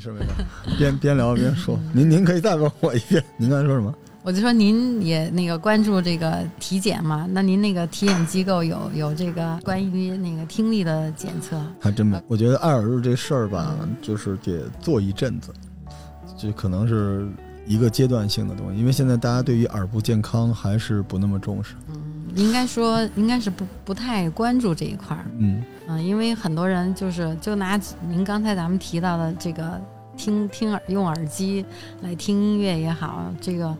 事没事，边边聊边说。您您可以再问我一遍，您刚才说什么？我就说您也那个关注这个体检嘛？那您那个体检机构有有这个关于那个听力的检测？还真没。我觉得爱耳朵这事儿吧，就是得做一阵子，就可能是一个阶段性的东西，因为现在大家对于耳部健康还是不那么重视。嗯，应该说应该是不不太关注这一块儿。嗯嗯，因为很多人就是就拿您刚才咱们提到的这个听听耳用耳机来听音乐也好，这个。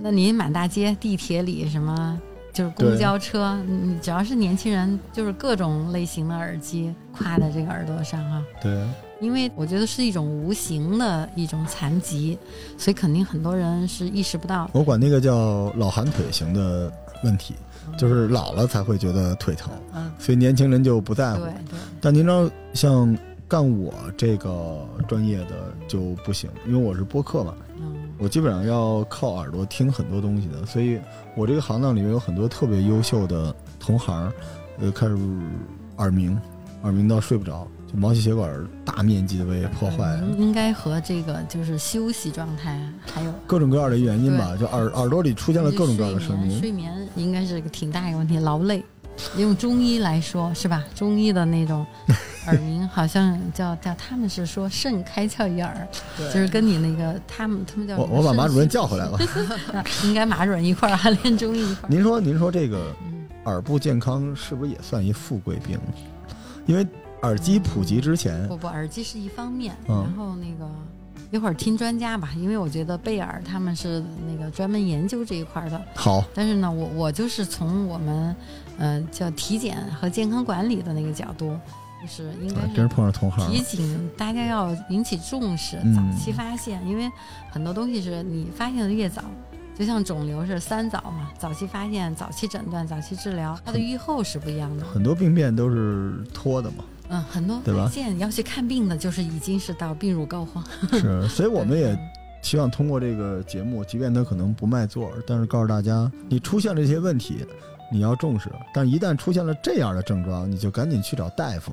那您满大街、地铁里什么，就是公交车，你只要是年轻人，就是各种类型的耳机挎在这个耳朵上哈。对，因为我觉得是一种无形的一种残疾，所以肯定很多人是意识不到。我管那个叫老寒腿型的问题，就是老了才会觉得腿疼，所以年轻人就不在乎。对对。但您知道，像干我这个专业的就不行，因为我是播客嘛。我基本上要靠耳朵听很多东西的，所以我这个行当里面有很多特别优秀的同行，呃，开始耳鸣，耳鸣到睡不着，就毛细血管大面积的被破坏。应该和这个就是休息状态，还有各种各样的原因吧，就耳耳朵里出现了各种各样的声音。睡眠应该是个挺大一个问题，劳累。用中医来说是吧？中医的那种耳鸣，好像叫叫他们是说肾开窍于耳，就是跟你那个他们他们叫我我把马主任叫回来了，应该马主任一块儿还练中医一块儿。您说您说这个耳部健康是不是也算一富贵病？因为耳机普及之前，不不，耳机是一方面，然后那个。一会儿听专家吧，因为我觉得贝尔他们是那个专门研究这一块的。好，但是呢，我我就是从我们，呃，叫体检和健康管理的那个角度，就是应该是碰上同行。提醒大家要引起重视，早期发现，因为很多东西是你发现的越早，就像肿瘤是三早嘛，早期发现、早期诊断、早期治疗，它的预后是不一样的。很多病变都是拖的嘛。嗯，很多发现要去看病的，就是已经是到病入膏肓。是，所以我们也希望通过这个节目，即便他可能不卖座，但是告诉大家，你出现了这些问题，你要重视。但一旦出现了这样的症状，你就赶紧去找大夫。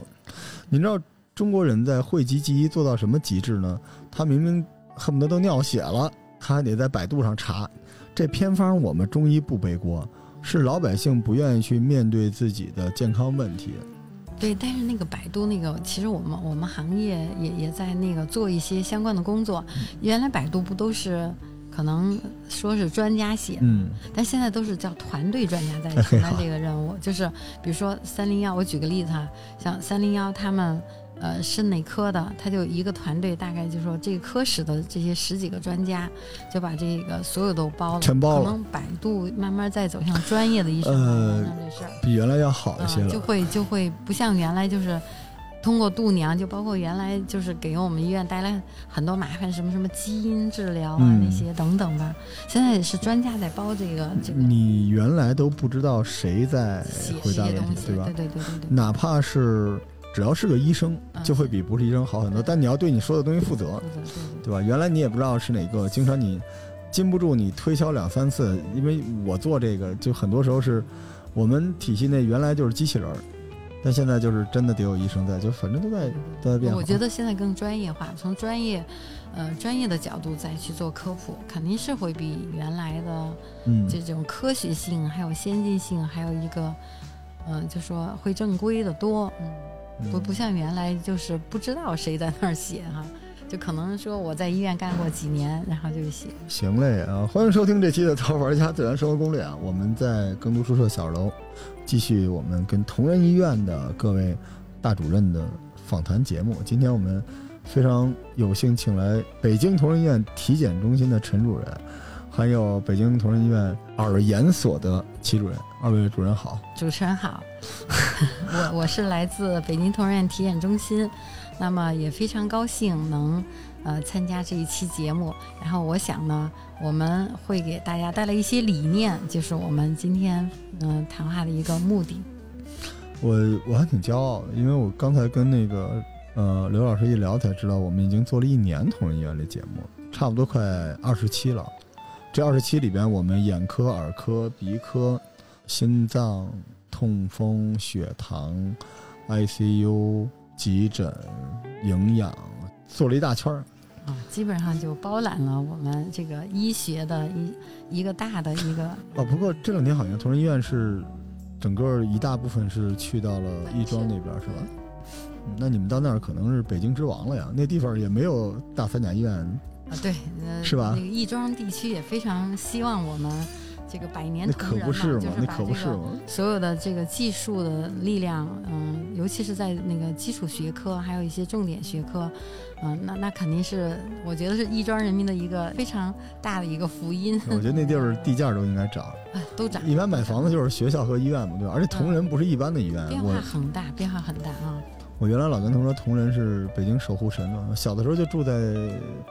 你知道中国人在讳疾忌医做到什么极致呢？他明明恨不得都尿血了，他还得在百度上查。这偏方我们中医不背锅，是老百姓不愿意去面对自己的健康问题。对，但是那个百度那个，其实我们我们行业也也在那个做一些相关的工作。原来百度不都是可能说是专家写，嗯，但现在都是叫团队专家在承担 这个任务。就是比如说三零幺，我举个例子哈，像三零幺他们。呃，是哪科的，他就一个团队，大概就说这个科室的这些十几个专家，就把这个所有都包了，全包了。可能百度慢慢在走向专业的医生呃，这事儿比原来要好一些了，就会就会不像原来就是通过度娘，就包括原来就是给我们医院带来很多麻烦，什么什么基因治疗啊那些等等吧。现在也是专家在包这个这个。你原来都不知道谁在回答问题，对吧？对对对对对。哪怕是。只要是个医生，就会比不是医生好很多。但你要对你说的东西负责，对吧？原来你也不知道是哪个，经常你禁不住你推销两三次，因为我做这个就很多时候是我们体系内原来就是机器人，但现在就是真的得有医生在，就反正都在都在变化。我觉得现在更专业化，从专业呃专业的角度再去做科普，肯定是会比原来的这种科学性还有先进性，还有一个嗯，就说会正规的多，嗯。不不像原来就是不知道谁在那儿写哈，就可能说我在医院干过几年，然后就写。行嘞啊，欢迎收听这期的《淘玩家自然生活攻略》啊，我们在耕读书社小楼继续我们跟同仁医院的各位大主任的访谈节目。今天我们非常有幸请来北京同仁医院体检中心的陈主任。还有北京同仁医院耳研所的齐主任，二位主任好，主持人好，我我是来自北京同仁院体检中心，那么也非常高兴能呃参加这一期节目，然后我想呢，我们会给大家带来一些理念，就是我们今天嗯谈话的一个目的。我我还挺骄傲的，因为我刚才跟那个呃刘老师一聊才知道，我们已经做了一年同仁医院的节目，差不多快二十期了。这二十期里边，我们眼科、耳科、鼻科、心脏、痛风、血糖、ICU、急诊、营养，做了一大圈儿。啊基本上就包揽了我们这个医学的一一个大的一个。哦，不过这两天好像同仁医院是整个一大部分是去到了亦庄那边，是吧？那你们到那儿可能是北京之王了呀，那地方也没有大三甲医院啊，对，是吧？那个亦庄地区也非常希望我们这个百年同仁嘛，就是把这个所有的这个技术的力量，嗯，尤其是在那个基础学科，还有一些重点学科，嗯，那那肯定是我觉得是亦庄人民的一个非常大的一个福音。我觉得那地儿地价都应该涨，都涨。一般买房子就是学校和医院嘛，对吧？而且同仁不是一般的医院，变化很大，变化很大啊。我原来老跟他们说，同仁是北京守护神嘛。小的时候就住在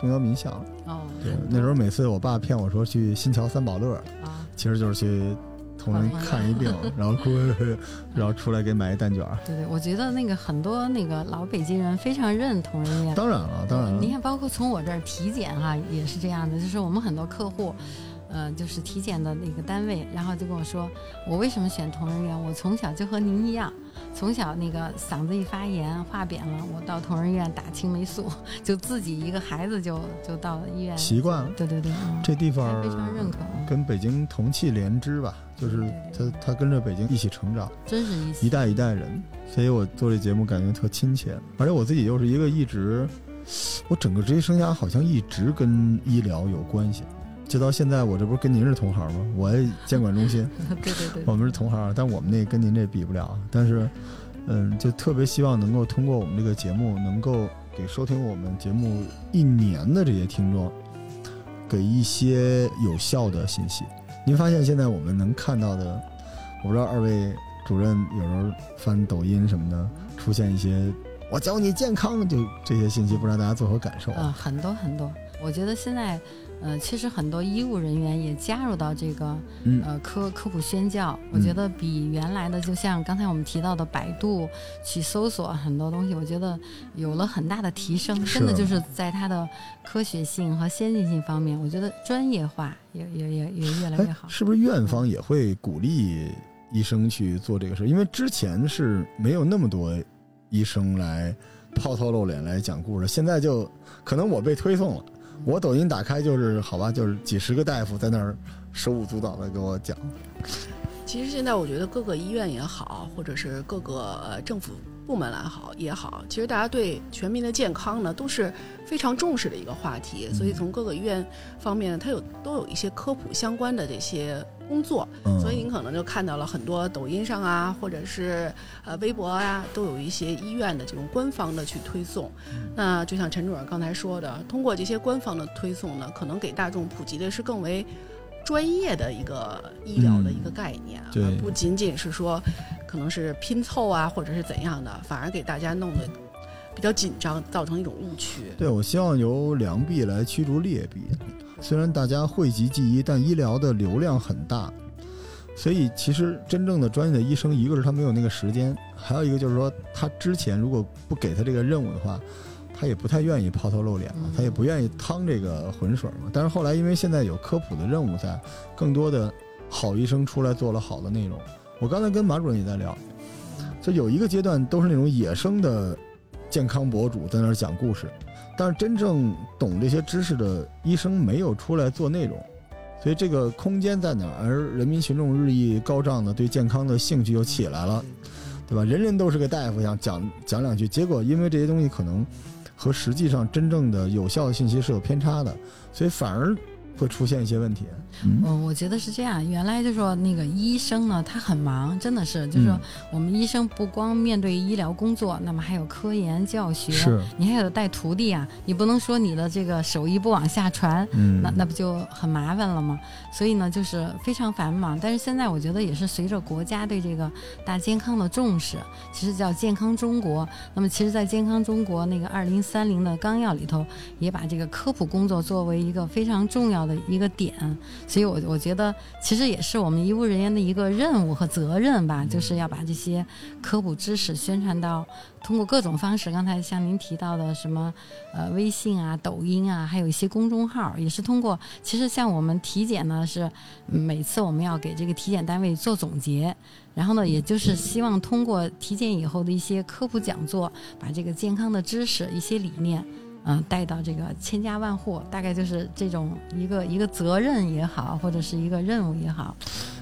东郊民巷。哦。对，那时候每次我爸骗我说去新桥三宝乐，啊，其实就是去同仁看一病，然后哭 然后出来给买一蛋卷。对对，我觉得那个很多那个老北京人非常认同仁院。当然了，当然了。你看，包括从我这儿体检哈，也是这样的，就是我们很多客户。嗯，就是体检的那个单位，然后就跟我说，我为什么选同仁院？我从小就和您一样，从小那个嗓子一发炎、话扁了，我到同仁院打青霉素，就自己一个孩子就就到了医院，习惯了。对对对，这地方非常认可，跟北京同气连枝吧，就是他他跟着北京一起成长，真是一代一代人，所以我做这节目感觉特亲切，而且我自己又是一个一直，我整个职业生涯好像一直跟医疗有关系。就到现在，我这不是跟您是同行吗？我监管中心，对对对，我们是同行，但我们那跟您这比不了。但是，嗯，就特别希望能够通过我们这个节目，能够给收听我们节目一年的这些听众，给一些有效的信息。您发现现在我们能看到的，我不知道二位主任有时候翻抖音什么的，出现一些“我教你健康”就这些信息，不知道大家作何感受？啊，很多很多。我觉得现在。呃，其实很多医务人员也加入到这个呃科科普宣教，我觉得比原来的，就像刚才我们提到的百度去搜索很多东西，我觉得有了很大的提升，真的就是在它的科学性和先进性方面，我觉得专业化也也也也越来越好。是不是院方也会鼓励医生去做这个事？因为之前是没有那么多医生来抛头露脸来讲故事，现在就可能我被推送了。我抖音打开就是好吧，就是几十个大夫在那儿手舞足蹈的给我讲。其实现在我觉得各个医院也好，或者是各个政府部门来好也好，其实大家对全民的健康呢都是非常重视的一个话题。所以从各个医院方面，它有都有一些科普相关的这些工作。所以您可能就看到了很多抖音上啊，或者是呃微博啊，都有一些医院的这种官方的去推送。那就像陈主任刚才说的，通过这些官方的推送呢，可能给大众普及的是更为。专业的一个医疗的一个概念，而不仅仅是说，可能是拼凑啊，或者是怎样的，反而给大家弄得比较紧张，造成一种误区。对，我希望由良币来驱逐劣币。虽然大家讳疾忌医，但医疗的流量很大，所以其实真正的专业的医生，一个是他没有那个时间，还有一个就是说，他之前如果不给他这个任务的话。他也不太愿意抛头露脸嘛，他也不愿意趟这个浑水嘛。但是后来，因为现在有科普的任务在，更多的好医生出来做了好的内容。我刚才跟马主任也在聊，就有一个阶段都是那种野生的健康博主在那儿讲故事，但是真正懂这些知识的医生没有出来做内容，所以这个空间在哪儿？而人民群众日益高涨的对健康的兴趣又起来了，对吧？人人都是个大夫，想讲讲两句，结果因为这些东西可能。和实际上真正的有效信息是有偏差的，所以反而。会出现一些问题。嗯，我觉得是这样。原来就说那个医生呢，他很忙，真的是，就是说我们医生不光面对医疗工作，那么还有科研教学，是，你还有带徒弟啊，你不能说你的这个手艺不往下传，嗯，那那不就很麻烦了吗？所以呢，就是非常繁忙。但是现在我觉得也是随着国家对这个大健康的重视，其实叫健康中国。那么其实，在健康中国那个二零三零的纲要里头，也把这个科普工作作为一个非常重要。的一个点，所以我我觉得其实也是我们医务人员的一个任务和责任吧，就是要把这些科普知识宣传到，通过各种方式。刚才像您提到的什么，呃，微信啊、抖音啊，还有一些公众号，也是通过。其实像我们体检呢，是每次我们要给这个体检单位做总结，然后呢，也就是希望通过体检以后的一些科普讲座，把这个健康的知识、一些理念。嗯，带到这个千家万户，大概就是这种一个一个责任也好，或者是一个任务也好。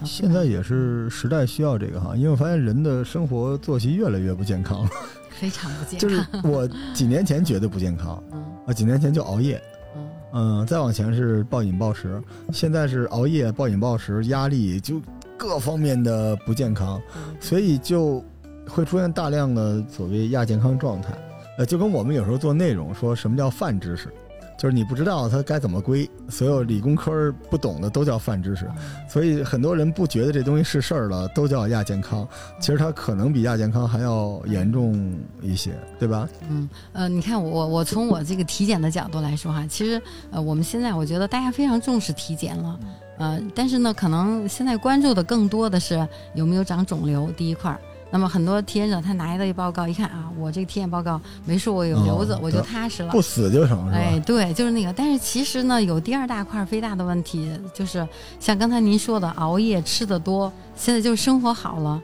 现在也是时代需要这个哈，因为我发现人的生活作息越来越不健康了，非常不健 康。就是我几年前觉得不健康，啊，几年前就熬夜，嗯，再往前是暴饮暴食，现在是熬夜、暴饮暴食，压力就各方面的不健康，所以就会出现大量的所谓亚健康状态。呃，就跟我们有时候做内容，说什么叫泛知识，就是你不知道它该怎么归，所有理工科不懂的都叫泛知识，所以很多人不觉得这东西是事儿了，都叫亚健康，其实它可能比亚健康还要严重一些，对吧？嗯，呃，你看我我从我这个体检的角度来说哈，其实呃我们现在我觉得大家非常重视体检了，呃，但是呢，可能现在关注的更多的是有没有长肿瘤第一块儿。那么很多体检者他拿的报告一看啊，我这个体检报告没说我有瘤子，我就踏实了，不死就成，是吧？哎，对，就是那个。但是其实呢，有第二大块肥大的问题，就是像刚才您说的，熬夜吃的多，现在就是生活好了，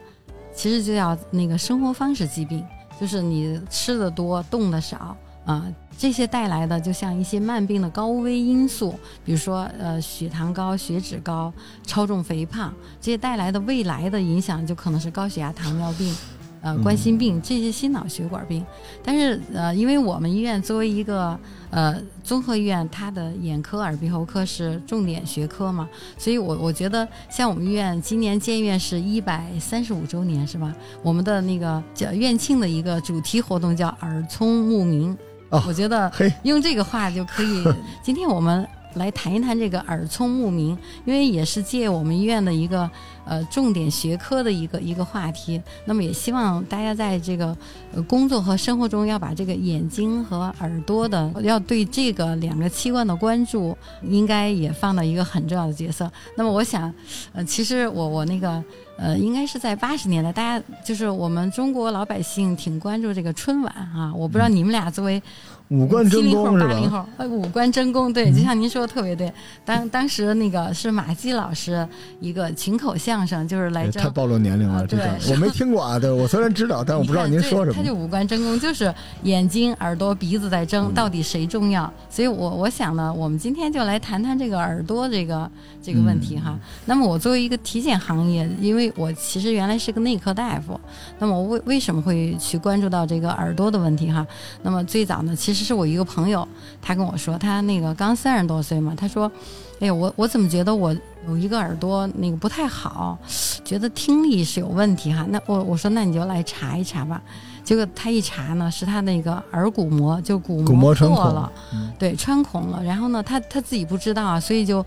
其实就叫那个生活方式疾病，就是你吃的多，动的少。啊，这些带来的就像一些慢病的高危因素，比如说呃血糖高、血脂高、超重肥胖，这些带来的未来的影响就可能是高血压、糖尿病，呃冠心病这些心脑血管病。但是呃，因为我们医院作为一个呃综合医院，它的眼科、耳鼻喉科是重点学科嘛，所以我我觉得像我们医院今年建院是一百三十五周年是吧？我们的那个叫院庆的一个主题活动叫耳聪目明。我觉得用这个话就可以。今天我们来谈一谈这个耳聪目明，因为也是借我们医院的一个呃重点学科的一个一个话题。那么也希望大家在这个呃工作和生活中要把这个眼睛和耳朵的要对这个两个器官的关注，应该也放到一个很重要的角色。那么我想，呃，其实我我那个。呃，应该是在八十年代，大家就是我们中国老百姓挺关注这个春晚啊。我不知道你们俩作为五官真功八零后，呃，五官真功，对，就像您说的特别对。当当时那个是马季老师一个群口相声，就是来太暴露年龄了，这个我没听过啊。对我虽然知道，但我不知道您说什么。他就五官真功，就是眼睛、耳朵、鼻子在争，到底谁重要？所以我我想呢，我们今天就来谈谈这个耳朵这个这个问题哈。那么我作为一个体检行业，因为我其实原来是个内科大夫，那么我为为什么会去关注到这个耳朵的问题哈？那么最早呢，其实这是我一个朋友，他跟我说，他那个刚三十多岁嘛，他说，哎呀，我我怎么觉得我有一个耳朵那个不太好，觉得听力是有问题哈？那我我说那你就来查一查吧。结果他一查呢，是他那个耳骨膜就骨膜破了，对，穿孔了。然后呢，他他自己不知道啊，所以就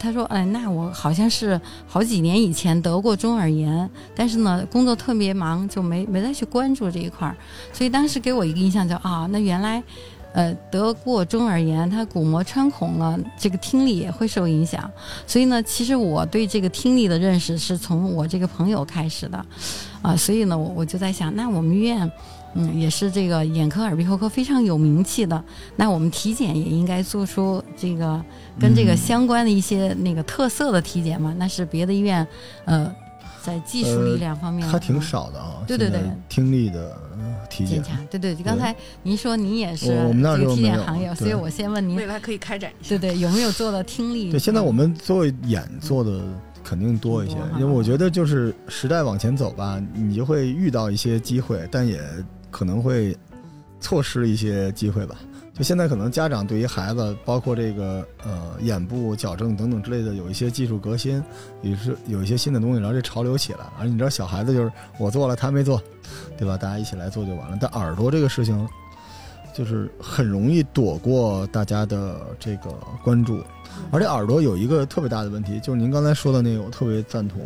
他说，哎，那我好像是好几年以前得过中耳炎，但是呢，工作特别忙，就没没再去关注这一块儿。所以当时给我一个印象，就啊，那原来。呃，得过中耳炎，他鼓膜穿孔了，这个听力也会受影响。所以呢，其实我对这个听力的认识是从我这个朋友开始的，啊，所以呢，我我就在想，那我们医院，嗯，也是这个眼科、耳鼻喉科非常有名气的，那我们体检也应该做出这个跟这个相关的一些那个特色的体检嘛？那是别的医院，呃。在技术力量方面，还挺少的啊。对对对，听力的体检。对对，刚才您说您也是我们那个体检行业，所以我先问您，未来可以开展一下。对对，有没有做到听力？对，现在我们做眼做的肯定多一些，因为我觉得就是时代往前走吧，你就会遇到一些机会，但也可能会错失一些机会吧。就现在可能家长对于孩子，包括这个呃眼部矫正等等之类的，有一些技术革新，也是有一些新的东西，然后这潮流起来了。而你知道小孩子就是我做了他没做，对吧？大家一起来做就完了。但耳朵这个事情，就是很容易躲过大家的这个关注，而且耳朵有一个特别大的问题，就是您刚才说的那个，我特别赞同。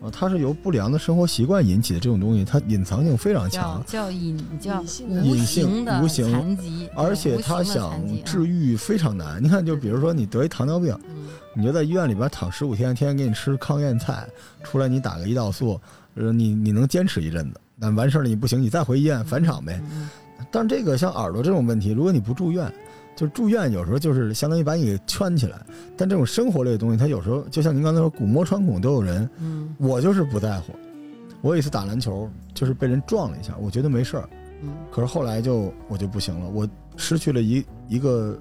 啊，它是由不良的生活习惯引起的这种东西，它隐藏性非常强，叫隐叫隐性的无形残疾，而且它想治愈非常难。你看，就比如说你得一糖尿病，你就在医院里边躺十五天，天天给你吃抗炎菜，出来你打个胰岛素，呃，你你能坚持一阵子，但完事儿了你不行，你再回医院返厂呗。但这个像耳朵这种问题，如果你不住院。就住院有时候就是相当于把你给圈起来，但这种生活类的东西，它有时候就像您刚才说，鼓膜穿孔都有人。嗯，我就是不在乎。我有一次打篮球，就是被人撞了一下，我觉得没事儿，嗯，可是后来就我就不行了，我失去了一一个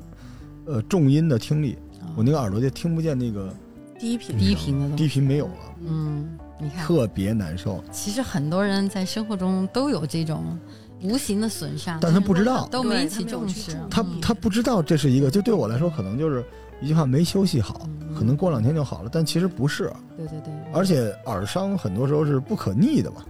呃重音的听力，我那个耳朵就听不见那个低频低频的低频没有了，嗯，你看特别难受。其实很多人在生活中都有这种无形的损伤，但他不知道，都没起重视。他他不知道这是一个，就对我来说可能就是一句话没休息好，可能过两天就好了，但其实不是。对对对。而且耳伤很多时候是不可逆的嘛。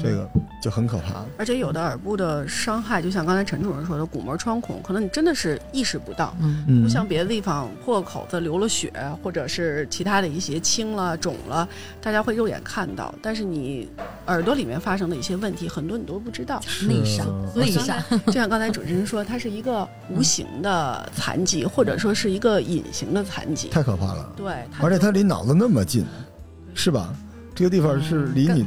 这个就很可怕，而且有的耳部的伤害，就像刚才陈主任说的，鼓膜穿孔，可能你真的是意识不到，嗯，不像别的地方破口子流了血，或者是其他的一些青了肿了，大家会肉眼看到，但是你耳朵里面发生的一些问题，很多你都不知道。内伤，内伤，就像刚才主持人说，它是一个无形的残疾，或者说是一个隐形的残疾，太可怕了。对，而且它离脑子那么近，是吧？这个地方是离你，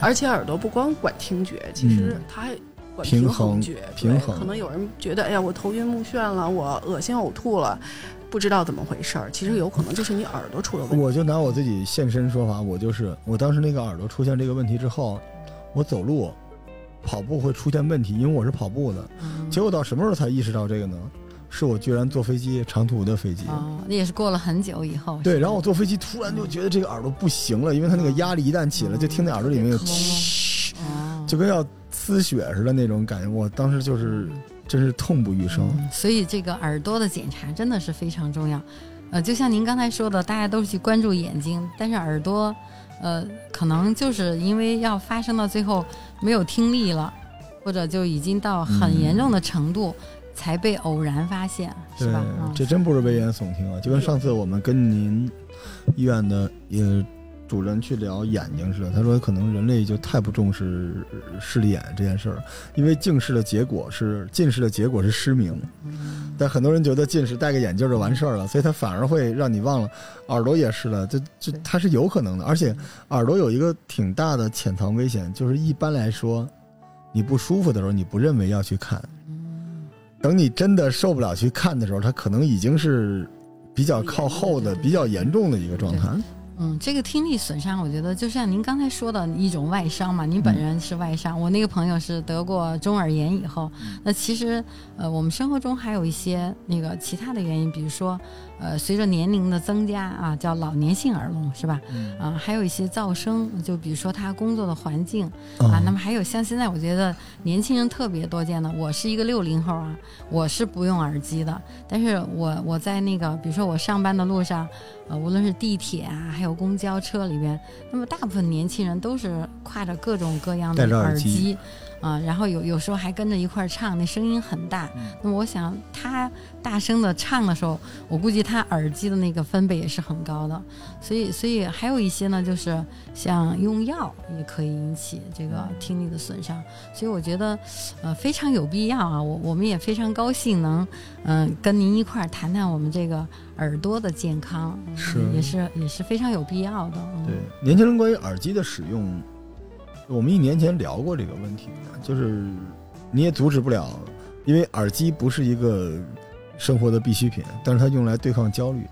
而且耳朵不光管听觉，其实它还管平衡觉。平衡可能有人觉得，哎呀，我头晕目眩了，我恶心呕吐了，不知道怎么回事儿。其实有可能就是你耳朵出了问题。我就拿我自己现身说法，我就是我当时那个耳朵出现这个问题之后，我走路、跑步会出现问题，因为我是跑步的。结果到什么时候才意识到这个呢？是我居然坐飞机长途的飞机哦，那也是过了很久以后。对，然后我坐飞机突然就觉得这个耳朵不行了，因为它那个压力一旦起来，就听那耳朵里面就跟要呲血似的那种感觉。我当时就是真是痛不欲生。所以这个耳朵的检查真的是非常重要。呃，就像您刚才说的，大家都去关注眼睛，但是耳朵，呃，可能就是因为要发生到最后没有听力了，或者就已经到很严重的程度。才被偶然发现，是吧？这真不是危言耸听啊！就跟上次我们跟您医院的呃主任去聊眼睛似的，他说可能人类就太不重视视力眼这件事儿，因为近视的结果是近视的结果是失明，但很多人觉得近视戴个眼镜就完事儿了，所以他反而会让你忘了。耳朵也是的，这这它是有可能的，而且耳朵有一个挺大的潜藏危险，就是一般来说，你不舒服的时候，你不认为要去看。等你真的受不了去看的时候，它可能已经是比较靠后的、比较严重的一个状态。嗯，这个听力损伤，我觉得就像您刚才说的一种外伤嘛。您本人是外伤，我那个朋友是得过中耳炎以后。那其实，呃，我们生活中还有一些那个其他的原因，比如说。呃，随着年龄的增加啊，叫老年性耳聋是吧？啊，还有一些噪声，就比如说他工作的环境啊。那么还有像现在，我觉得年轻人特别多见的。我是一个六零后啊，我是不用耳机的。但是我我在那个，比如说我上班的路上，呃，无论是地铁啊，还有公交车里边，那么大部分年轻人都是挎着各种各样的耳机。啊，然后有有时候还跟着一块儿唱，那声音很大。那么我想他大声的唱的时候，我估计他耳机的那个分贝也是很高的。所以，所以还有一些呢，就是像用药也可以引起这个听力的损伤。所以我觉得，呃，非常有必要啊。我我们也非常高兴能，嗯，跟您一块儿谈谈我们这个耳朵的健康，是也是也是非常有必要的。对，年轻人关于耳机的使用。我们一年前聊过这个问题，就是你也阻止不了，因为耳机不是一个生活的必需品，但是它用来对抗焦虑。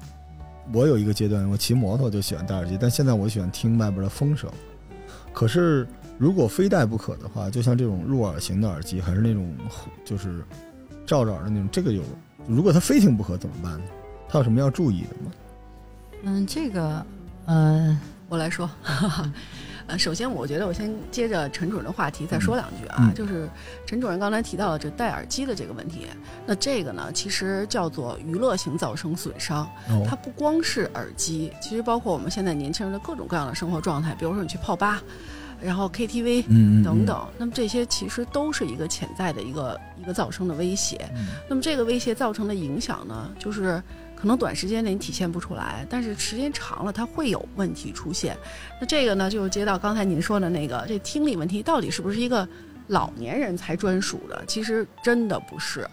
我有一个阶段，我骑摩托就喜欢戴耳机，但现在我喜欢听外边的风声。可是如果非戴不可的话，就像这种入耳型的耳机，还是那种就是罩着耳的那种，这个有，如果它非听不可怎么办呢？它有什么要注意的吗？嗯，这个，呃，我来说。呃，首先，我觉得我先接着陈主任的话题再说两句啊，就是陈主任刚才提到了这戴耳机的这个问题，那这个呢，其实叫做娱乐型噪声损伤，它不光是耳机，其实包括我们现在年轻人的各种各样的生活状态，比如说你去泡吧，然后 KTV 等等，那么这些其实都是一个潜在的一个一个噪声的威胁，那么这个威胁造成的影响呢，就是。可能短时间内你体现不出来，但是时间长了它会有问题出现。那这个呢，就接到刚才您说的那个，这听力问题到底是不是一个老年人才专属的？其实真的不是，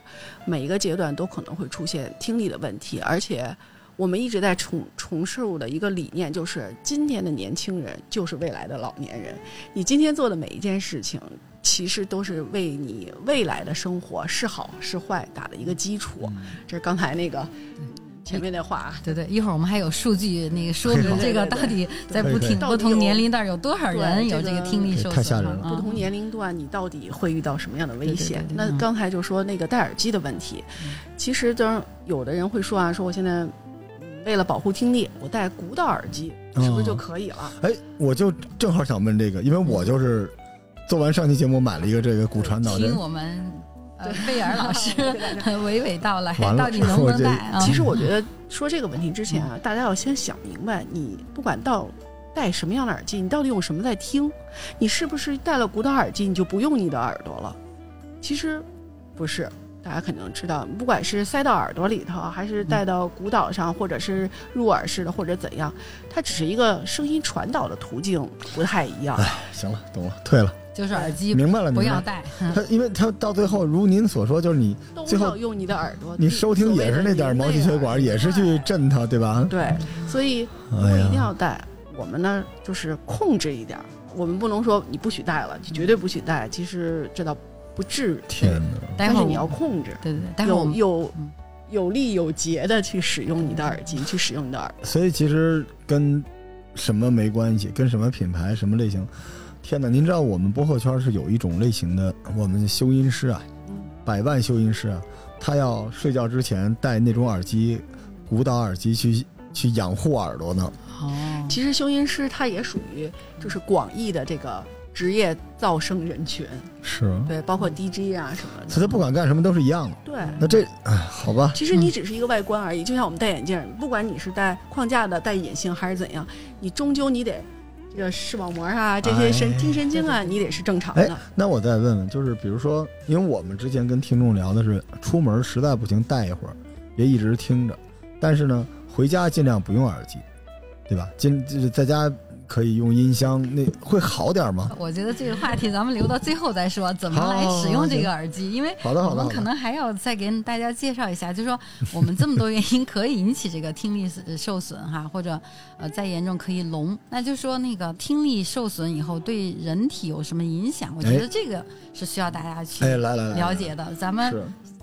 每一个阶段都可能会出现听力的问题。而且我们一直在重重述的一个理念就是：今天的年轻人就是未来的老年人。你今天做的每一件事情，其实都是为你未来的生活是好是坏打的一个基础。这是刚才那个。前面的话。对对，一会儿我们还有数据那个说明这个到底在不听不同年龄段有多少人有这个听力受损。太吓人了！不同年龄段你到底会遇到什么样的危险？那刚才就说那个戴耳机的问题，其实当有的人会说啊，说我现在为了保护听力，我戴鼓导耳机是不是就可以了？哎，我就正好想问这个，因为我就是做完上期节目买了一个这个骨传导听我们。贝尔老师 娓娓道来，到底能不能戴？其实我觉得说这个问题之前啊，大家要先想明白，你不管到戴什么样的耳机，你到底用什么在听？你是不是戴了古导耳机，你就不用你的耳朵了？其实不是，大家肯定知道，不管是塞到耳朵里头，还是戴到古导上，或者是入耳式的，或者怎样，它只是一个声音传导的途径不太一样。哎，行了，懂了，退了。就是耳机，明白了，不要戴。他，因为他到最后，如您所说，就是你最后用你的耳朵，你收听也是那点毛细血管，也是去震它，对吧？对，所以我一定要戴。我们呢，就是控制一点，我们不能说你不许戴了，你绝对不许戴。其实这倒不至于，天哪！但是你要控制，对对对，有有有利有节的去使用你的耳机，去使用你的耳。所以其实跟什么没关系，跟什么品牌、什么类型。天哪！您知道我们播客圈是有一种类型的，我们修音师啊，百万修音师啊，他要睡觉之前戴那种耳机，鼓捣耳机去去养护耳朵呢。哦，其实修音师他也属于就是广义的这个职业噪声人群，是，对，包括 DJ 啊什么的。他不管干什么都是一样的。对，那这哎，好吧。其实你只是一个外观而已，就像我们戴眼镜，不管你是戴框架的、戴隐形还是怎样，你终究你得。这个视网膜啊，这些神听神经啊，你得是正常的。那我再问问，就是比如说，因为我们之前跟听众聊的是，出门实在不行戴一会儿，别一直听着，但是呢，回家尽量不用耳机，对吧？尽就是在家。可以用音箱，那会好点吗？我觉得这个话题咱们留到最后再说，怎么来使用这个耳机？因为我们可能还要再给大家介绍一下，就是说我们这么多原因可以引起这个听力受损哈，或者呃再严重可以聋。那就说那个听力受损以后对人体有什么影响？我觉得这个是需要大家去了解的。咱们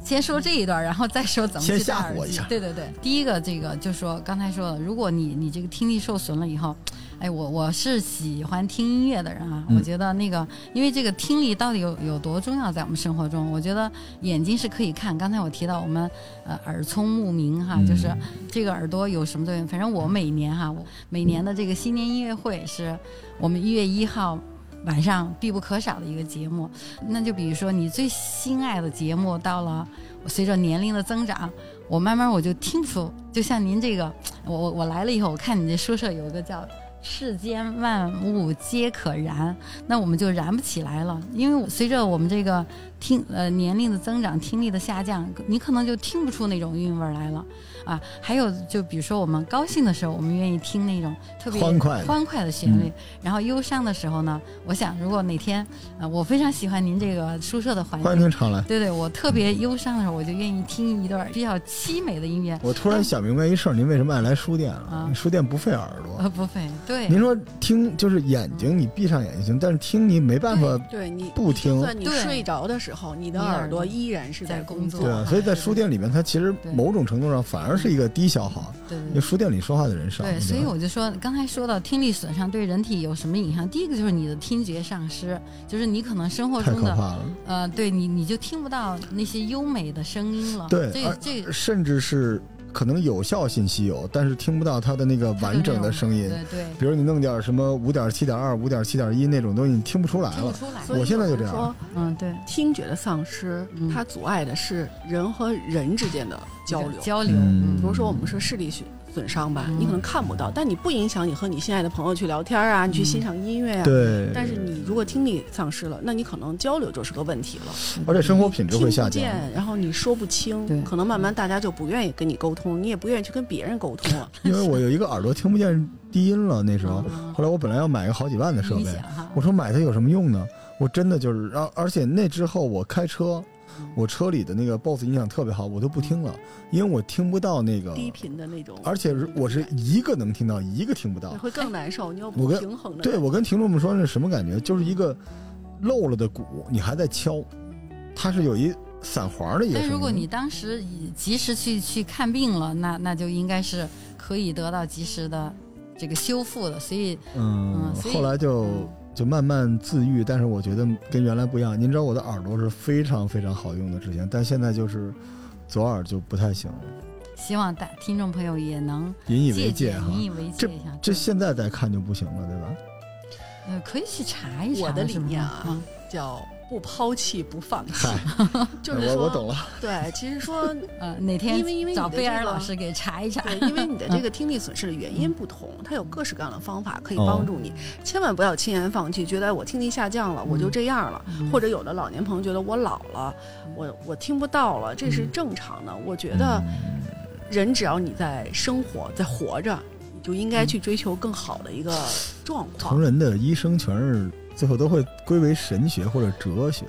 先说这一段，然后再说怎么去戴耳机。对对对，第一个这个就说刚才说了，如果你你这个听力受损了以后。哎，我我是喜欢听音乐的人啊，我觉得那个，因为这个听力到底有有多重要在我们生活中？我觉得眼睛是可以看，刚才我提到我们呃耳聪目明哈，就是这个耳朵有什么作用？反正我每年哈，我每年的这个新年音乐会是我们一月一号晚上必不可少的一个节目。那就比如说你最心爱的节目，到了随着年龄的增长，我慢慢我就听出，就像您这个，我我我来了以后，我看你这宿舍有一个叫。世间万物皆可燃，那我们就燃不起来了，因为随着我们这个听呃年龄的增长，听力的下降，你可能就听不出那种韵味来了。啊，还有就比如说我们高兴的时候，我们愿意听那种特别欢快欢快的旋律，然后忧伤的时候呢，我想如果哪天呃我非常喜欢您这个宿舍的环境，欢迎常来。对对，我特别忧伤的时候，我就愿意听一段比较凄美的音乐。我突然想明白一事儿，您为什么爱来书店了？书店不费耳朵，呃，不费。对，您说听就是眼睛，你闭上眼睛行，但是听你没办法，对你不听。就算你睡着的时候，你的耳朵依然是在工作。对，所以在书店里面，它其实某种程度上反而是一个低消。耗，对，因为书店里说话的人少。对，所以我就说，刚才说到听力损伤对人体有什么影响？第一个就是你的听觉丧失，就是你可能生活中的，呃，对你你就听不到那些优美的声音了。对，这这甚至是。可能有效信息有，但是听不到它的那个完整的声音。对对。比如你弄点什么五点七点二、五点七点一那种东西，你听不出来了。听不出来。我现在就这样。嗯，对。听觉的丧失，它阻碍的是人和人之间的交流。交流。比如说我们说视力损损伤吧，你可能看不到，但你不影响你和你心爱的朋友去聊天啊，你去欣赏音乐啊。对。但是你如果听力丧失了，那你可能交流就是个问题了。而且生活品质会下降。然后你说不清，可能慢慢大家就不愿意跟你沟通，你也不愿意去跟别人沟通了。因为我有一个耳朵听不见低音了，那时候，后来我本来要买个好几万的设备，我说买它有什么用呢？我真的就是，而而且那之后我开车。我车里的那个 BOSS 音响特别好，我都不听了，因为我听不到那个低频的那种，而且我是一个能听到，一个听不到，会更难受。你要不平衡的。对我跟听众们说是什么感觉？就是一个漏了的鼓，你还在敲，它是有一散环的一个。但如果你当时及时去去看病了，那那就应该是可以得到及时的这个修复的。所以，嗯，后来就就慢慢自愈，但是我觉得跟原来不一样。您知道我的耳朵是非常非常好用的之前，但现在就是左耳就不太行了。希望大听众朋友也能引以为戒哈，引以为戒一下。这现在再看就不行了，对吧？呃，可以去查一查。我的理念啊，叫不抛弃不放弃。就是说，我懂了。对，其实说，呃，哪天因为因为找贝尔老师给查一查。对，因为你的这个听力损失的原因不同，它有各式各样的方法可以帮助你。千万不要轻言放弃，觉得我听力下降了，我就这样了。或者有的老年朋友觉得我老了，我我听不到了，这是正常的。我觉得。人只要你在生活，在活着，你就应该去追求更好的一个状况。成人的医生全是最后都会归为神学或者哲学，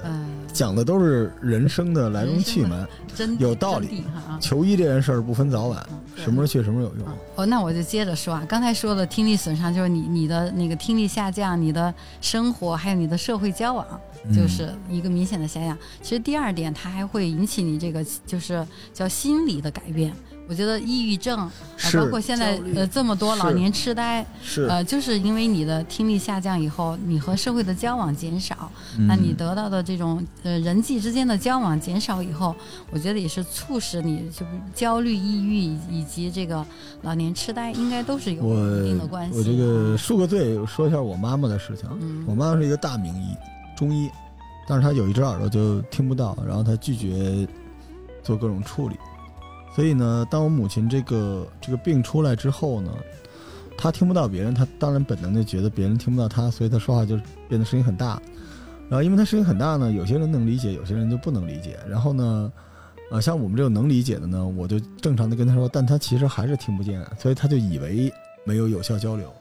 讲的都是人生的来龙去脉，真有道理。求医这件事儿不分早晚，什么时候去什么时候有用。哦，那我就接着说啊，刚才说的听力损伤，就是你你的那个听力下降，你的生活还有你的社会交往，就是一个明显的下降。其实第二点，它还会引起你这个就是叫心理的改变。我觉得抑郁症，包括现在呃这么多老年痴呆，是呃就是因为你的听力下降以后，你和社会的交往减少，那你得到的这种呃人际之间的交往减少以后，我觉得也是促使你就焦虑、抑郁以及这个老年痴呆，应该都是有一定的关系。我这个恕个罪，说一下我妈妈的事情。我妈妈是一个大名医，中医，但是她有一只耳朵就听不到，然后她拒绝做各种处理。所以呢，当我母亲这个这个病出来之后呢，她听不到别人，她当然本能的觉得别人听不到她，所以她说话就变得声音很大。然后因为她声音很大呢，有些人能理解，有些人就不能理解。然后呢，呃，像我们这种能理解的呢，我就正常的跟她说，但她其实还是听不见，所以她就以为没有有效交流。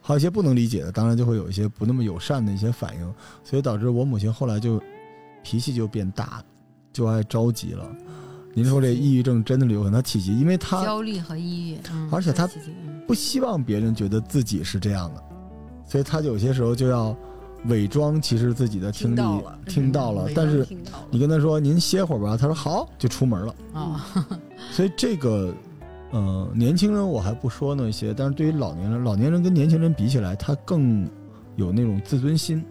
还有一些不能理解的，当然就会有一些不那么友善的一些反应，所以导致我母亲后来就脾气就变大，就爱着急了。您说这抑郁症真的有可能体积，因为他焦虑和抑郁，而且他不希望别人觉得自己是这样的，所以他有些时候就要伪装，其实自己的听力听到了，但是你跟他说您歇会儿吧，他说好就出门了啊。所以这个，呃，年轻人我还不说那些，但是对于老年人，老年人跟年轻人比起来，他更有那种自尊心。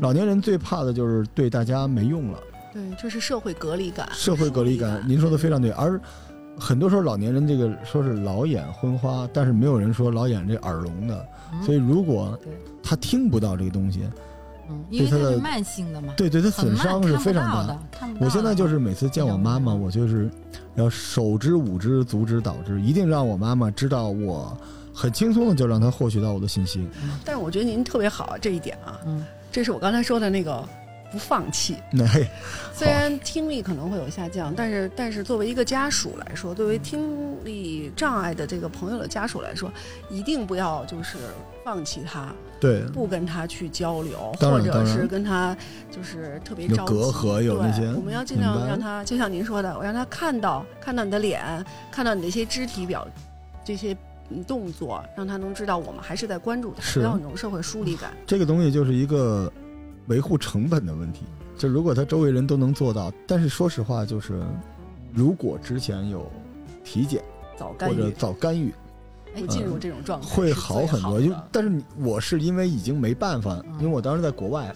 老年人最怕的就是对大家没用了。对，这是社会隔离感。社会隔离感，您说的非常对。而很多时候，老年人这个说是老眼昏花，但是没有人说老眼这耳聋的。所以，如果他听不到这个东西，嗯，因为他是慢性的嘛，对对，他损伤是非常大的。我现在就是每次见我妈妈，我就是要手之舞之，足之蹈之，一定让我妈妈知道我很轻松的就让她获取到我的信息。但是我觉得您特别好这一点啊，嗯，这是我刚才说的那个。不放弃。虽然听力可能会有下降，但是但是作为一个家属来说，作为听力障碍的这个朋友的家属来说，一定不要就是放弃他，对，不跟他去交流，或者是跟他就是特别着急，隔阂有那些，我们要尽量让他，就像您说的，我让他看到看到你的脸，看到你的一些肢体表这些动作，让他能知道我们还是在关注他，不要有那种社会疏离感。这个东西就是一个。维护成本的问题，就如果他周围人都能做到，但是说实话，就是如果之前有体检早或者早干预，不进入这种状态会好很多。就但是我是因为已经没办法，因为我当时在国外，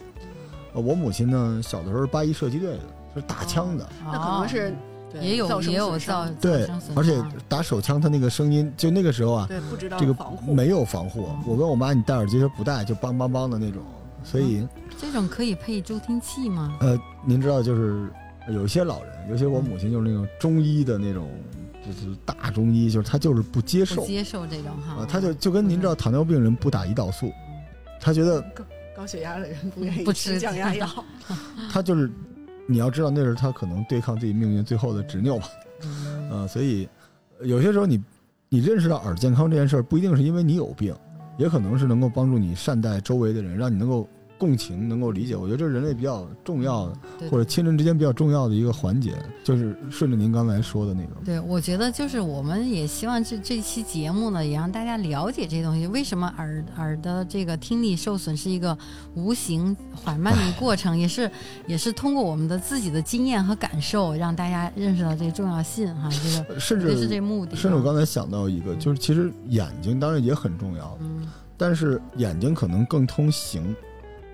我母亲呢小的时候是八一射击队的，是打枪的，那可能是也有也有造对，而且打手枪他那个声音，就那个时候啊，对不知道这个没有防护。我问我妈你戴耳机，她不戴，就梆梆梆的那种，所以。这种可以配助听器吗？呃，您知道，就是有些老人，尤其我母亲，就是那种中医的那种，就是大中医，就是他就是不接受，不接受这种哈，他就就跟您知道，糖尿病人不打胰岛素，他觉得高高血压的人不愿意不吃降压药，他就是你要知道，那是他可能对抗自己命运最后的执拗吧，呃，所以有些时候你你认识到耳健康这件事儿，不一定是因为你有病，也可能是能够帮助你善待周围的人，让你能够。共情，能够理解。我觉得这是人类比较重要的，或者亲人之间比较重要的一个环节，就是顺着您刚才说的那种。对，我觉得就是我们也希望这这期节目呢，也让大家了解这东西。为什么耳耳的这个听力受损是一个无形缓慢的过程，也是也是通过我们的自己的经验和感受，让大家认识到这个重要性哈。这个 甚至是这目的。甚至我刚才想到一个，就是其实眼睛当然也很重要。嗯。但是眼睛可能更通形，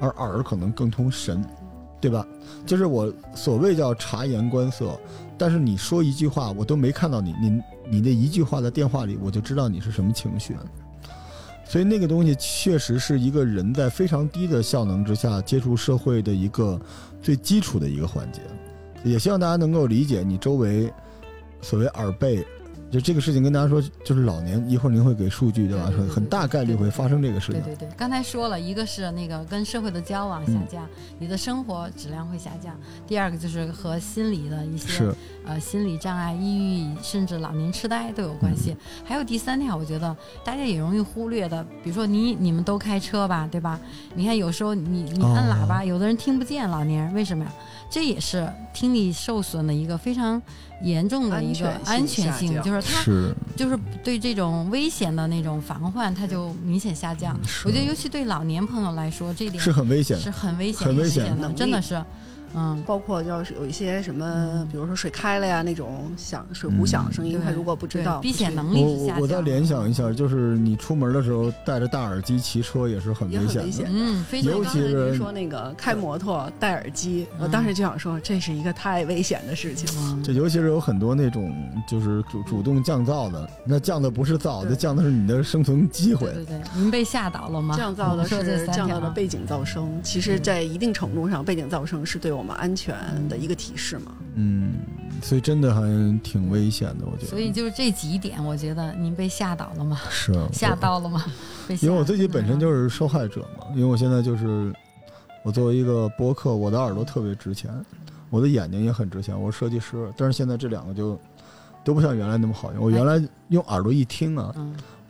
而耳可能更通神，对吧？就是我所谓叫察言观色，但是你说一句话，我都没看到你，你你那一句话在电话里，我就知道你是什么情绪。所以那个东西确实是一个人在非常低的效能之下接触社会的一个最基础的一个环节。也希望大家能够理解你周围所谓耳背。就这个事情跟大家说，就是老年一会儿您会给数据对吧？很很大概率会发生这个事情。对对对，刚才说了一个是那个跟社会的交往下降，你的生活质量会下降。第二个就是和心理的一些呃心理障碍、抑郁甚至老年痴呆都有关系。还有第三条，我觉得大家也容易忽略的，比如说你你们都开车吧，对吧？你看有时候你你按喇叭，有的人听不见，老年人为什么呀？这也是听力受损的一个非常严重的一个安全性，就是它就是对这种危险的那种防患，它就明显下降。我觉得尤其对老年朋友来说，这点是很危险，是很危险、很危险。的，真的是。嗯，包括要是有一些什么，比如说水开了呀那种响水壶响声音，他如果不知道，避险能力我我再联想一下，就是你出门的时候戴着大耳机骑车也是很危险的。嗯，尤其是说那个开摩托戴耳机，我当时就想说这是一个太危险的事情了。这尤其是有很多那种就是主主动降噪的，那降的不是噪，那降的是你的生存机会。对对，您被吓到了吗？降噪的是降噪的背景噪声，其实在一定程度上，背景噪声是对我们安全。的一个提示嘛，嗯，所以真的还挺危险的，我觉得。所以就是这几点，我觉得您被吓倒了吗？是 吓到了吗？因为我自己本身就是受害者嘛，因为我现在就是我作为一个播客，我的耳朵特别值钱，我的眼睛也很值钱，我是设计师，但是现在这两个就都不像原来那么好用。我原来用耳朵一听啊。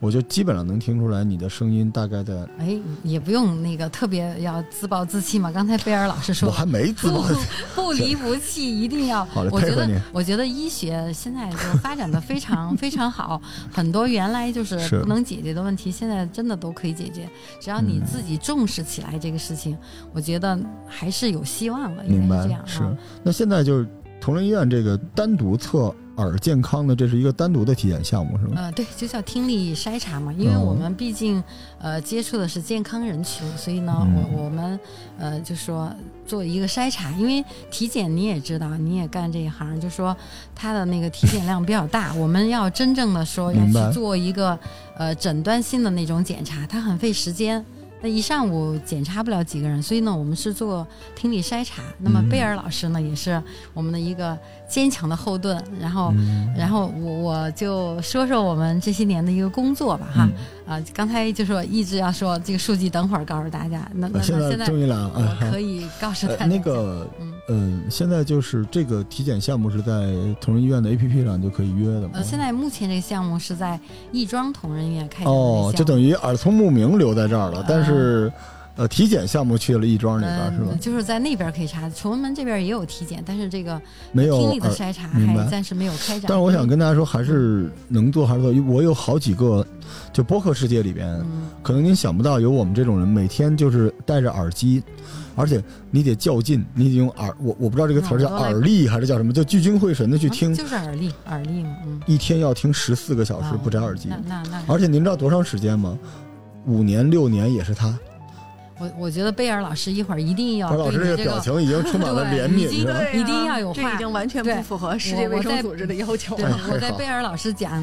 我就基本上能听出来你的声音大概在。哎，也不用那个特别要自暴自弃嘛。刚才贝尔老师说，我还没自暴，不离不弃，一定要。好我觉得，我觉得医学现在就发展的非常非常好，很多原来就是不能解决的问题，现在真的都可以解决。只要你自己重视起来这个事情，我觉得还是有希望的。明白，是。那现在就是同仁医院这个单独测。耳健康的，这是一个单独的体检项目，是吗？呃，对，就叫听力筛查嘛。因为我们毕竟呃接触的是健康人群，所以呢，我我们呃就说做一个筛查。因为体检你也知道，你也干这一行，就说它的那个体检量比较大，我们要真正的说要去做一个呃诊断性的那种检查，它很费时间。那一上午检查不了几个人，所以呢，我们是做听力筛查。那么贝尔老师呢，也是我们的一个坚强的后盾。然后，然后我我就说说我们这些年的一个工作吧，哈。啊，刚才就说一直要说这个数据，等会儿告诉大家。那那现在终于来了，可以告诉大家。那个，嗯，现在就是这个体检项目是在同仁医院的 APP 上就可以约的吗？呃，现在目前这个项目是在亦庄同仁医院开哦，就等于耳聪目明留在这儿了，但是。呃，体检项目去了亦庄那边是吧？就是在那边可以查，崇文门这边也有体检，但是这个没有听力的筛查还暂时没有开展。但是我想跟大家说，还是能做还是做。我有好几个，就播客世界里边，可能您想不到有我们这种人，每天就是戴着耳机，而且你得较劲，你得用耳，我我不知道这个词儿叫耳力还是叫什么，就聚精会神的去听。就是耳力，耳力嘛。嗯。一天要听十四个小时不摘耳机，那那。而且您知道多长时间吗？五年六年也是他。我我觉得贝尔老师一会儿一定要老师这个表情已经充满了怜悯，一定要有话，已经完全不符合世界卫生组织的要求。我在贝尔老师讲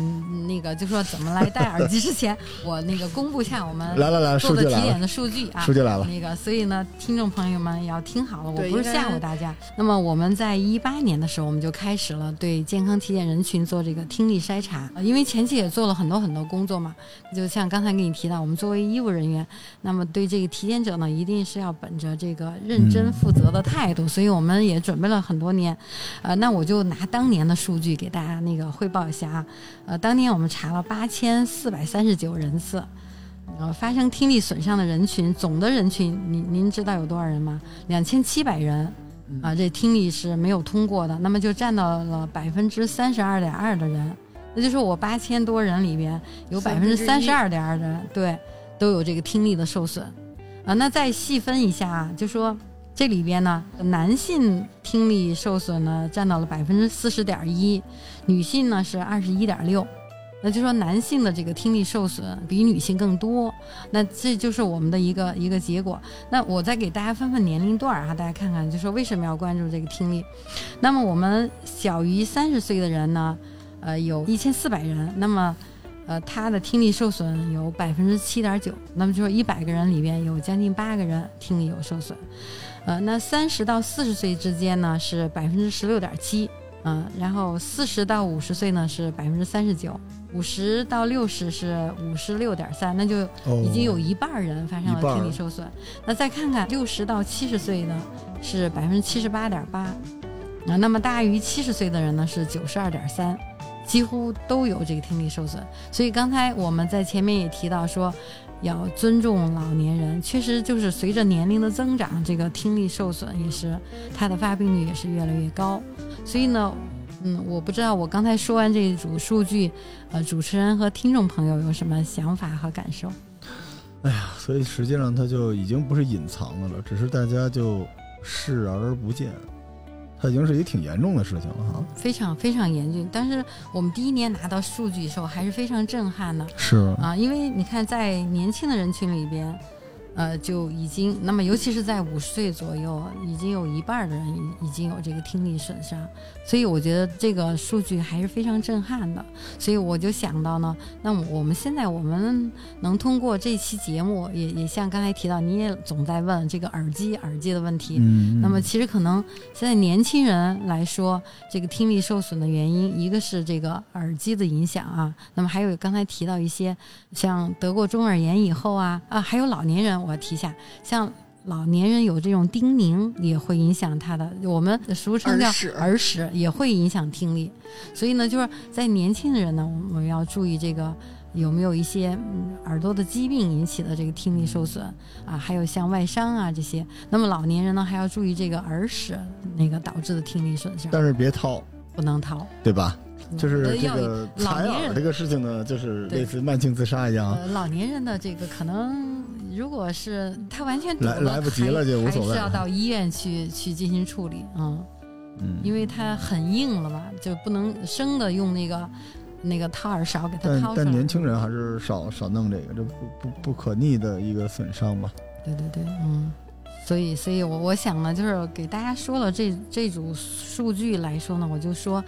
那个就说怎么来戴耳机之前，我那个公布下我们来来来做的体检的数据啊，数据来了。那个所以呢，听众朋友们也要听好了，我不是吓唬大家。那么我们在一八年的时候，我们就开始了对健康体检人群做这个听力筛查，因为前期也做了很多很多工作嘛。就像刚才给你提到，我们作为医务人员，那么对这个体检者呢，一定是要。要本着这个认真负责的态度，所以我们也准备了很多年。呃，那我就拿当年的数据给大家那个汇报一下啊。呃，当年我们查了八千四百三十九人次，呃发生听力损伤的人群，总的人群，您您知道有多少人吗？两千七百人，啊，这听力是没有通过的，那么就占到了百分之三十二点二的人，那就是我八千多人里边有百分之三十二点二的人，对，都有这个听力的受损，啊，那再细分一下啊，就说。这里边呢，男性听力受损呢占到了百分之四十点一，女性呢是二十一点六，那就说男性的这个听力受损比女性更多，那这就是我们的一个一个结果。那我再给大家分分年龄段哈，大家看看，就说为什么要关注这个听力？那么我们小于三十岁的人呢，呃，有一千四百人，那么呃他的听力受损有百分之七点九，那么就是一百个人里边有将近八个人听力有受损。呃，那三十到四十岁之间呢是百分之十六点七，嗯，然后四十到五十岁呢是百分之三十九，五十到六十是五十六点三，那就已经有一半人发生了听力受损。那再看看六十到七十岁呢是百分之七十八点八，啊，那么大于七十岁的人呢是九十二点三，几乎都有这个听力受损。所以刚才我们在前面也提到说。要尊重老年人，确实就是随着年龄的增长，这个听力受损也是它的发病率也是越来越高。所以呢，嗯，我不知道我刚才说完这一组数据，呃，主持人和听众朋友有什么想法和感受？哎呀，所以实际上它就已经不是隐藏的了，只是大家就视而不见。它已经是一个挺严重的事情了哈，非常非常严峻。但是我们第一年拿到数据的时候，还是非常震撼的。是啊，因为你看，在年轻的人群里边。呃，就已经那么，尤其是在五十岁左右，已经有一半的人已已经有这个听力损伤，所以我觉得这个数据还是非常震撼的。所以我就想到呢，那我们现在我们能通过这期节目，也也像刚才提到，你也总在问这个耳机耳机的问题。嗯。那么其实可能现在年轻人来说，这个听力受损的原因，一个是这个耳机的影响啊，那么还有刚才提到一些像得过中耳炎以后啊啊，还有老年人。我提下，像老年人有这种叮咛，也会影响他的，我们俗称叫耳屎，也会影响听力。所以呢，就是在年轻的人呢，我们要注意这个有没有一些耳朵的疾病引起的这个听力受损啊，还有像外伤啊这些。那么老年人呢，还要注意这个耳屎那个导致的听力损伤。但是别掏，不能掏，对吧？就是这个采耳这个事情呢，就是类似慢性自杀一样。老年人的这个可能。如果是他完全来来不及了，就无所谓，还是要到医院去去进行处理啊。嗯，因为它很硬了嘛，就不能生的用那个那个掏耳勺给它掏出来。但但年轻人还是少少弄这个，这不不不可逆的一个损伤吧。对对对，嗯。所以，所以我我想呢，就是给大家说了这这组数据来说呢，我就说，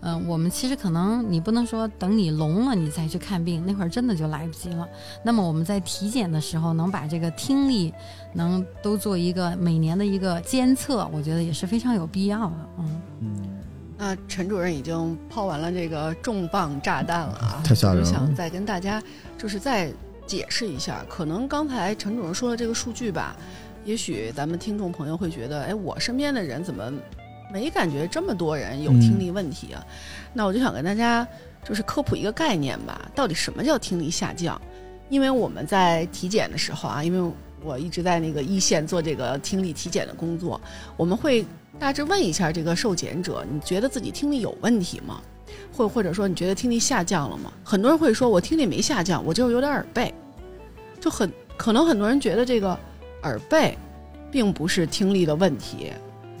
嗯，我们其实可能你不能说等你聋了你再去看病，那会儿真的就来不及了。那么我们在体检的时候能把这个听力能都做一个每年的一个监测，我觉得也是非常有必要的。嗯嗯。那陈主任已经抛完了这个重磅炸弹了啊！太吓人了。想再跟大家就是再解释一下，可能刚才陈主任说的这个数据吧。也许咱们听众朋友会觉得，哎，我身边的人怎么没感觉这么多人有听力问题啊？那我就想跟大家就是科普一个概念吧，到底什么叫听力下降？因为我们在体检的时候啊，因为我一直在那个一线做这个听力体检的工作，我们会大致问一下这个受检者，你觉得自己听力有问题吗？或或者说你觉得听力下降了吗？很多人会说，我听力没下降，我就是有点耳背，就很可能很多人觉得这个。耳背，并不是听力的问题，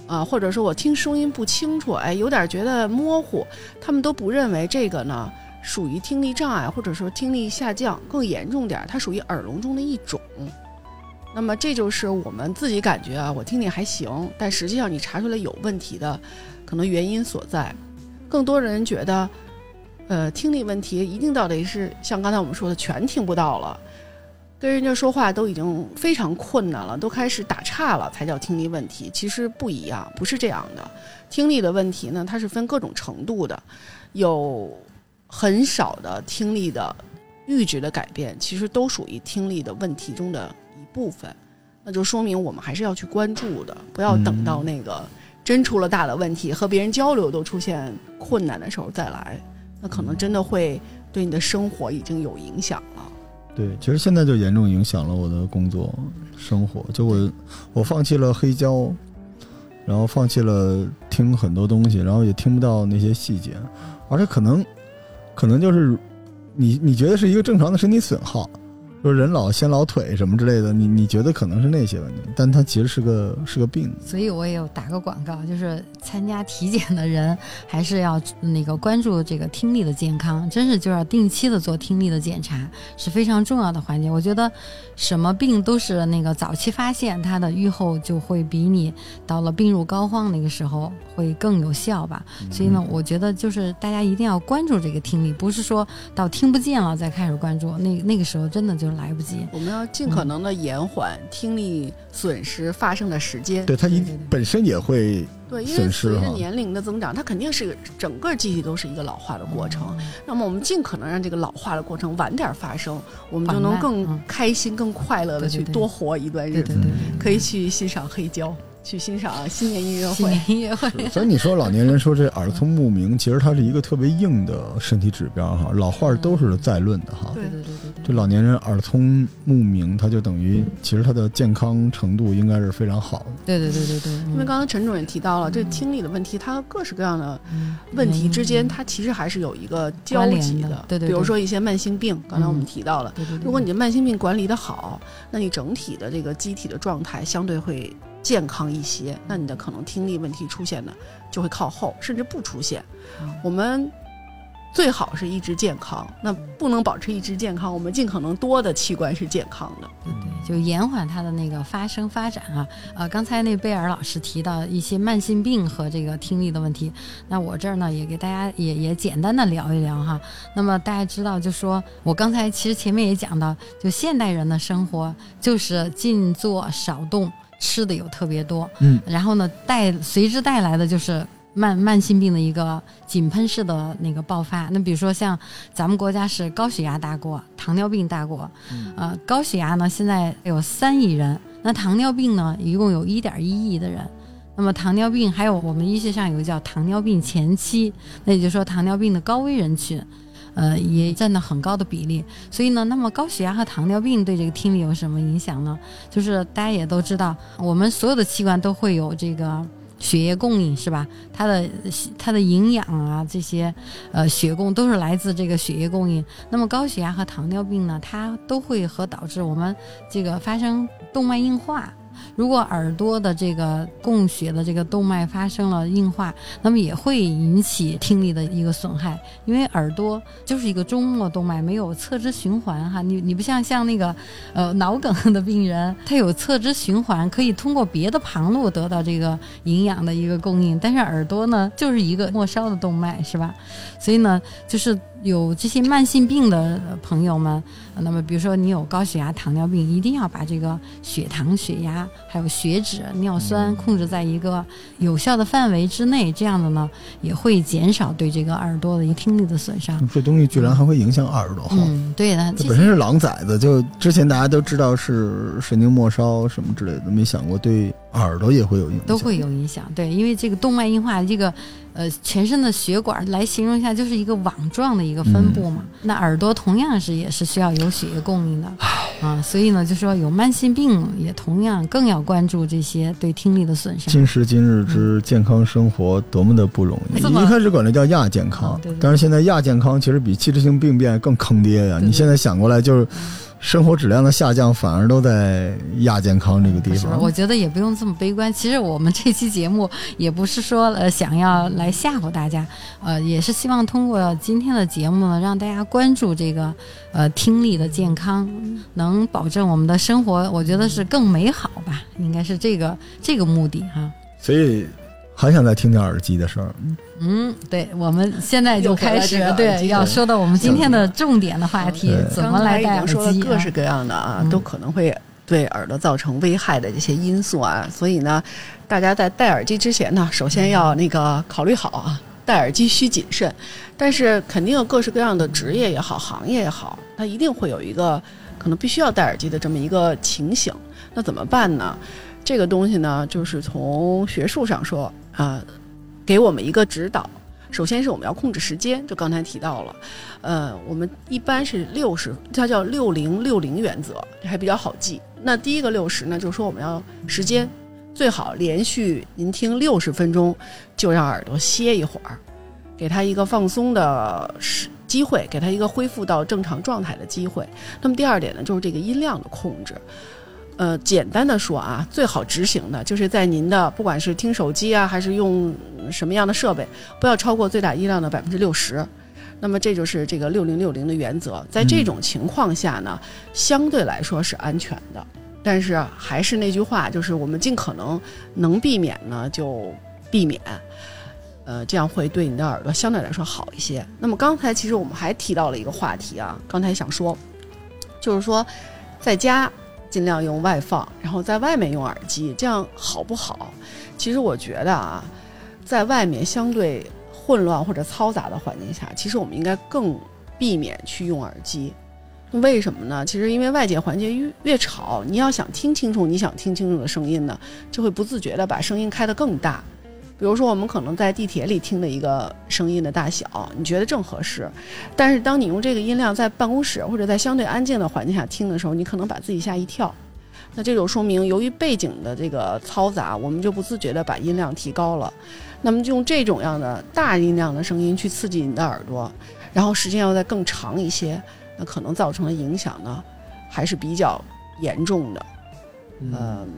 啊，或者说我听声音不清楚，哎，有点觉得模糊，他们都不认为这个呢属于听力障碍，或者说听力下降更严重点，它属于耳聋中的一种。那么这就是我们自己感觉啊，我听力还行，但实际上你查出来有问题的可能原因所在。更多人觉得，呃，听力问题一定到底是像刚才我们说的全听不到了。跟人家说话都已经非常困难了，都开始打岔了，才叫听力问题。其实不一样，不是这样的。听力的问题呢，它是分各种程度的，有很少的听力的阈值的改变，其实都属于听力的问题中的一部分。那就说明我们还是要去关注的，不要等到那个真出了大的问题，和别人交流都出现困难的时候再来，那可能真的会对你的生活已经有影响了。对，其实现在就严重影响了我的工作生活。就我，我放弃了黑胶，然后放弃了听很多东西，然后也听不到那些细节，而且可能，可能就是你你觉得是一个正常的身体损耗。说人老先老腿什么之类的，你你觉得可能是那些问题，但它其实是个是个病。所以我也有打个广告，就是参加体检的人还是要那个关注这个听力的健康，真是就要定期的做听力的检查，是非常重要的环节。我觉得什么病都是那个早期发现，它的预后就会比你到了病入膏肓那个时候会更有效吧。所以呢，我觉得就是大家一定要关注这个听力，不是说到听不见了再开始关注，那那个时候真的就。来不及，我们要尽可能的延缓听力损失发生的时间。对它一本身也会对，因为随着年龄的增长，它肯定是整个机体都是一个老化的过程。那么我们尽可能让这个老化的过程晚点发生，我们就能更开心、更快乐的去多活一段日子。可以去欣赏黑胶。去欣赏新年音乐会，音乐会。所以你说老年人说这耳聪目明，其实它是一个特别硬的身体指标哈。老话都是在论的哈。对对对对。这老年人耳聪目明，他就等于其实他的健康程度应该是非常好的。对对对对对。因为刚刚陈总也提到了这听力的问题，它各式各样的问题之间，它其实还是有一个交集的。对对。比如说一些慢性病，刚才我们提到了，如果你的慢性病管理的好，那你整体的这个机体的状态相对会。健康一些，那你的可能听力问题出现的就会靠后，甚至不出现。我们最好是一直健康，那不能保持一直健康，我们尽可能多的器官是健康的，对对，就延缓它的那个发生发展啊。呃，刚才那贝尔老师提到一些慢性病和这个听力的问题，那我这儿呢也给大家也也简单的聊一聊哈。那么大家知道，就说我刚才其实前面也讲到，就现代人的生活就是静坐少动。吃的有特别多，嗯，然后呢，带随之带来的就是慢慢性病的一个井喷式的那个爆发。那比如说像咱们国家是高血压大国，糖尿病大国，呃，高血压呢现在有三亿人，那糖尿病呢一共有一点一亿的人。那么糖尿病还有我们医学上有个叫糖尿病前期，那也就是说糖尿病的高危人群。呃，也占了很高的比例，所以呢，那么高血压和糖尿病对这个听力有什么影响呢？就是大家也都知道，我们所有的器官都会有这个血液供应，是吧？它的它的营养啊，这些呃血供都是来自这个血液供应。那么高血压和糖尿病呢，它都会和导致我们这个发生动脉硬化。如果耳朵的这个供血的这个动脉发生了硬化，那么也会引起听力的一个损害，因为耳朵就是一个中末动脉，没有侧支循环哈。你你不像像那个呃脑梗的病人，他有侧支循环，可以通过别的旁路得到这个营养的一个供应，但是耳朵呢就是一个末梢的动脉，是吧？所以呢，就是有这些慢性病的朋友们，那么比如说你有高血压、糖尿病，一定要把这个血糖、血压。还有血脂、尿酸控制在一个有效的范围之内，这样的呢也会减少对这个耳朵的一个听力的损伤。这东西居然还会影响耳朵哈？嗯，对的。本身是狼崽子，就之前大家都知道是神经末梢什么之类的，没想过对耳朵也会有影响。都会有影响，对，因为这个动脉硬化，这个呃全身的血管来形容一下，就是一个网状的一个分布嘛。那耳朵同样是也是需要有血液供应的。啊，所以呢，就说有慢性病也同样更要关注这些对听力的损伤。今时今日之健康生活多么的不容易！一开始管这叫亚健康，但是现在亚健康其实比器质性病变更坑爹呀！你现在想过来就是。生活质量的下降反而都在亚健康这个地方。我觉得也不用这么悲观。其实我们这期节目也不是说呃想要来吓唬大家，呃，也是希望通过今天的节目呢，让大家关注这个呃听力的健康，能保证我们的生活，我觉得是更美好吧，应该是这个这个目的哈。所以。还想再听听耳机的事儿。嗯，对，我们现在就开始，对，要说到我们今天的重点的话题，怎么来戴耳机？各式各样的啊，都可能会对耳朵造成危害的这些因素啊。所以呢，大家在戴耳机之前呢，首先要那个考虑好啊，戴耳机需谨慎。但是肯定有各式各样的职业也好，行业也好，它一定会有一个可能必须要戴耳机的这么一个情形。那怎么办呢？这个东西呢，就是从学术上说。啊，给我们一个指导。首先是我们要控制时间，就刚才提到了，呃，我们一般是六十，它叫六零六零原则，这还比较好记。那第一个六十呢，就是说我们要时间最好连续您听六十分钟，就让耳朵歇一会儿，给他一个放松的时机会，给他一个恢复到正常状态的机会。那么第二点呢，就是这个音量的控制。呃，简单的说啊，最好执行的就是在您的不管是听手机啊，还是用什么样的设备，不要超过最大音量的百分之六十。那么这就是这个六零六零的原则。在这种情况下呢，相对来说是安全的。但是还是那句话，就是我们尽可能能避免呢就避免，呃，这样会对你的耳朵相对来说好一些。那么刚才其实我们还提到了一个话题啊，刚才想说，就是说在家。尽量用外放，然后在外面用耳机，这样好不好？其实我觉得啊，在外面相对混乱或者嘈杂的环境下，其实我们应该更避免去用耳机。为什么呢？其实因为外界环境越越吵，你要想听清楚你想听清楚的声音呢，就会不自觉的把声音开得更大。比如说，我们可能在地铁里听的一个声音的大小，你觉得正合适，但是当你用这个音量在办公室或者在相对安静的环境下听的时候，你可能把自己吓一跳。那这就说明，由于背景的这个嘈杂，我们就不自觉地把音量提高了。那么就用这种样的大音量的声音去刺激你的耳朵，然后时间要再更长一些，那可能造成的影响呢，还是比较严重的。嗯，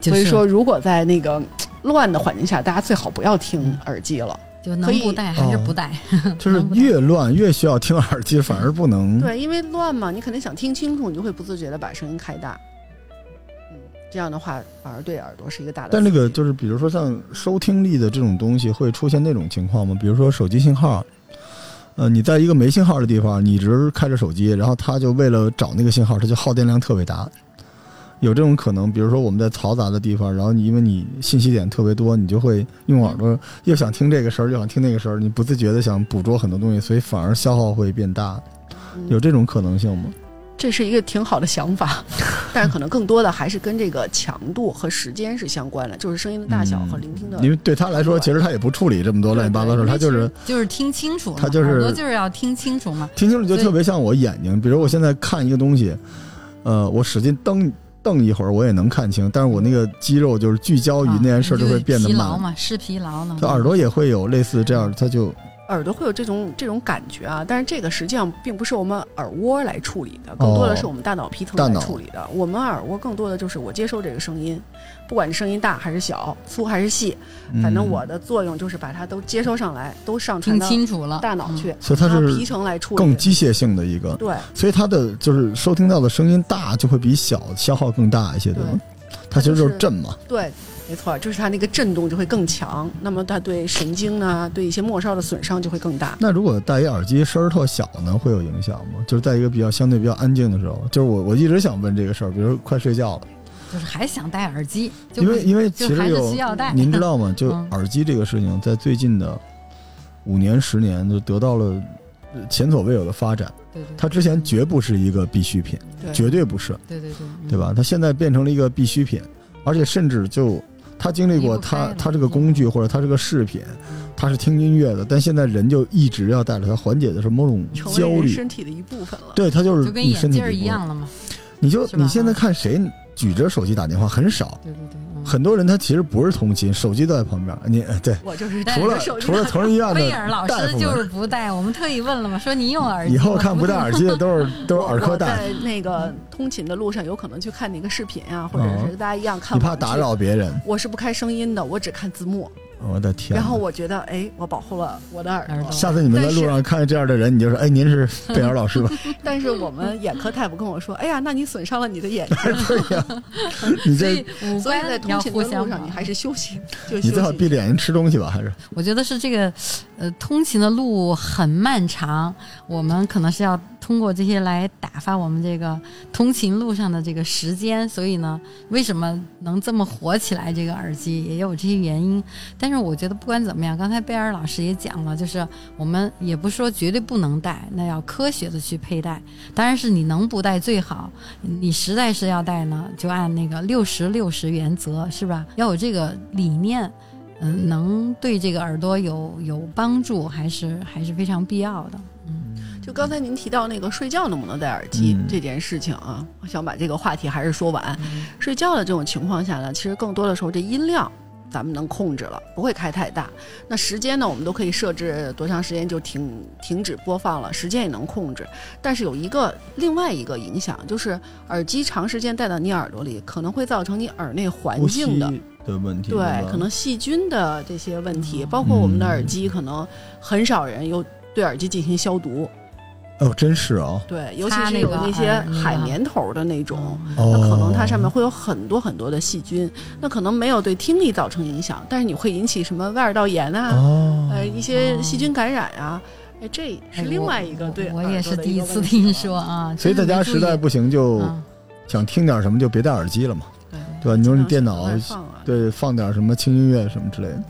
所以说，如果在那个。乱的环境下，大家最好不要听耳机了。就能不戴还是不戴？就是越乱越需要听耳机，反而不能。对，因为乱嘛，你肯定想听清楚，你就会不自觉的把声音开大。嗯，这样的话反而对耳朵是一个大的。但这个就是，比如说像收听力的这种东西，会出现那种情况吗？比如说手机信号，呃，你在一个没信号的地方，你一直开着手机，然后它就为了找那个信号，它就耗电量特别大。有这种可能，比如说我们在嘈杂的地方，然后你因为你信息点特别多，你就会用耳朵又想听这个声儿，又想听那个声儿，你不自觉的想捕捉很多东西，所以反而消耗会变大。有这种可能性吗？这是一个挺好的想法，但是可能更多的还是跟这个强度和时间是相关的，就是声音的大小和聆听的。因为对他来说，其实他也不处理这么多乱七八糟事儿，他就是就是听清楚，他就是就是要听清楚嘛。听清楚就特别像我眼睛，比如我现在看一个东西，呃，我使劲瞪。瞪一会儿我也能看清，但是我那个肌肉就是聚焦于那件事就会变得慢。疲劳嘛，是疲劳呢。他耳朵也会有类似这样，他就。耳朵会有这种这种感觉啊，但是这个实际上并不是我们耳蜗来处理的，更多的是我们大脑皮层来处理的。我们耳蜗更多的就是我接收这个声音，不管声音大还是小，粗还是细，反正我的作用就是把它都接收上来，都上传到大脑去。所以它是皮层来处理，更机械性的一个。对，所以它的就是收听到的声音大，就会比小消耗更大一些，对吗？它其实就是震嘛。对。没错，就是它那个震动就会更强，那么它对神经呢，对一些末梢的损伤就会更大。那如果戴一耳机声儿特小呢，会有影响吗？就是在一个比较相对比较安静的时候，就是我我一直想问这个事儿，比如快睡觉了，就是还想戴耳机，因为因为其实有需要戴，您知道吗？就 耳机这个事情，在最近的五年十年就得到了前所未有的发展。对对，它之前绝不是一个必需品，绝对不是。对对对，对吧？它现在变成了一个必需品，而且甚至就。他经历过，他他这个工具或者他这个饰品，他是听音乐的，但现在人就一直要带着它，缓解的是某种焦虑，身体的一部分了。对，他就是跟眼镜一样了吗？你就你现在看谁举着手机打电话很少，对对对。很多人他其实不是通勤，手机都在旁边。你 对，我就是除了除了同仁医院的 威尔老师就是不戴。我们特意问了嘛，说你用耳机，以后看不戴耳机的都是都是 耳科戴。在那个通勤的路上，有可能去看那个视频啊，或者是大家一样看。你怕打扰别人？我是不开声音的，我只看字幕。我的天！然后我觉得，哎，我保护了我的耳朵。下次你们在路上看见这样的人，你就说，哎，您是贝尔老师吧？但是我们眼科大夫跟我说，哎呀，那你损伤了你的眼睛。对呀，你这所以在通勤的路上，你还是休息。就你最好闭着眼睛吃东西吧，还是？我觉得是这个，呃，通勤的路很漫长，我们可能是要。通过这些来打发我们这个通勤路上的这个时间，所以呢，为什么能这么火起来？这个耳机也有这些原因。但是我觉得不管怎么样，刚才贝尔老师也讲了，就是我们也不说绝对不能戴，那要科学的去佩戴。当然是你能不戴最好，你实在是要戴呢，就按那个六十六十原则，是吧？要有这个理念。嗯，能对这个耳朵有有帮助，还是还是非常必要的。嗯，就刚才您提到那个睡觉能不能戴耳机这件事情啊，我想把这个话题还是说完。睡觉的这种情况下呢，其实更多的时候这音量。咱们能控制了，不会开太大。那时间呢？我们都可以设置多长时间就停停止播放了，时间也能控制。但是有一个另外一个影响，就是耳机长时间戴到你耳朵里，可能会造成你耳内环境的的问题。对，可能细菌的这些问题，包括我们的耳机，可能很少人有对耳机进行消毒。哦，真是啊。对，尤其是有那些海绵头的那种，那可能它上面会有很多很多的细菌，那可能没有对听力造成影响，但是你会引起什么外耳道炎啊，呃，一些细菌感染啊，哎，这是另外一个对。我也是第一次听说啊。所以大家实在不行就想听点什么就别戴耳机了嘛，对吧？你说你电脑对放点什么轻音乐什么之类的。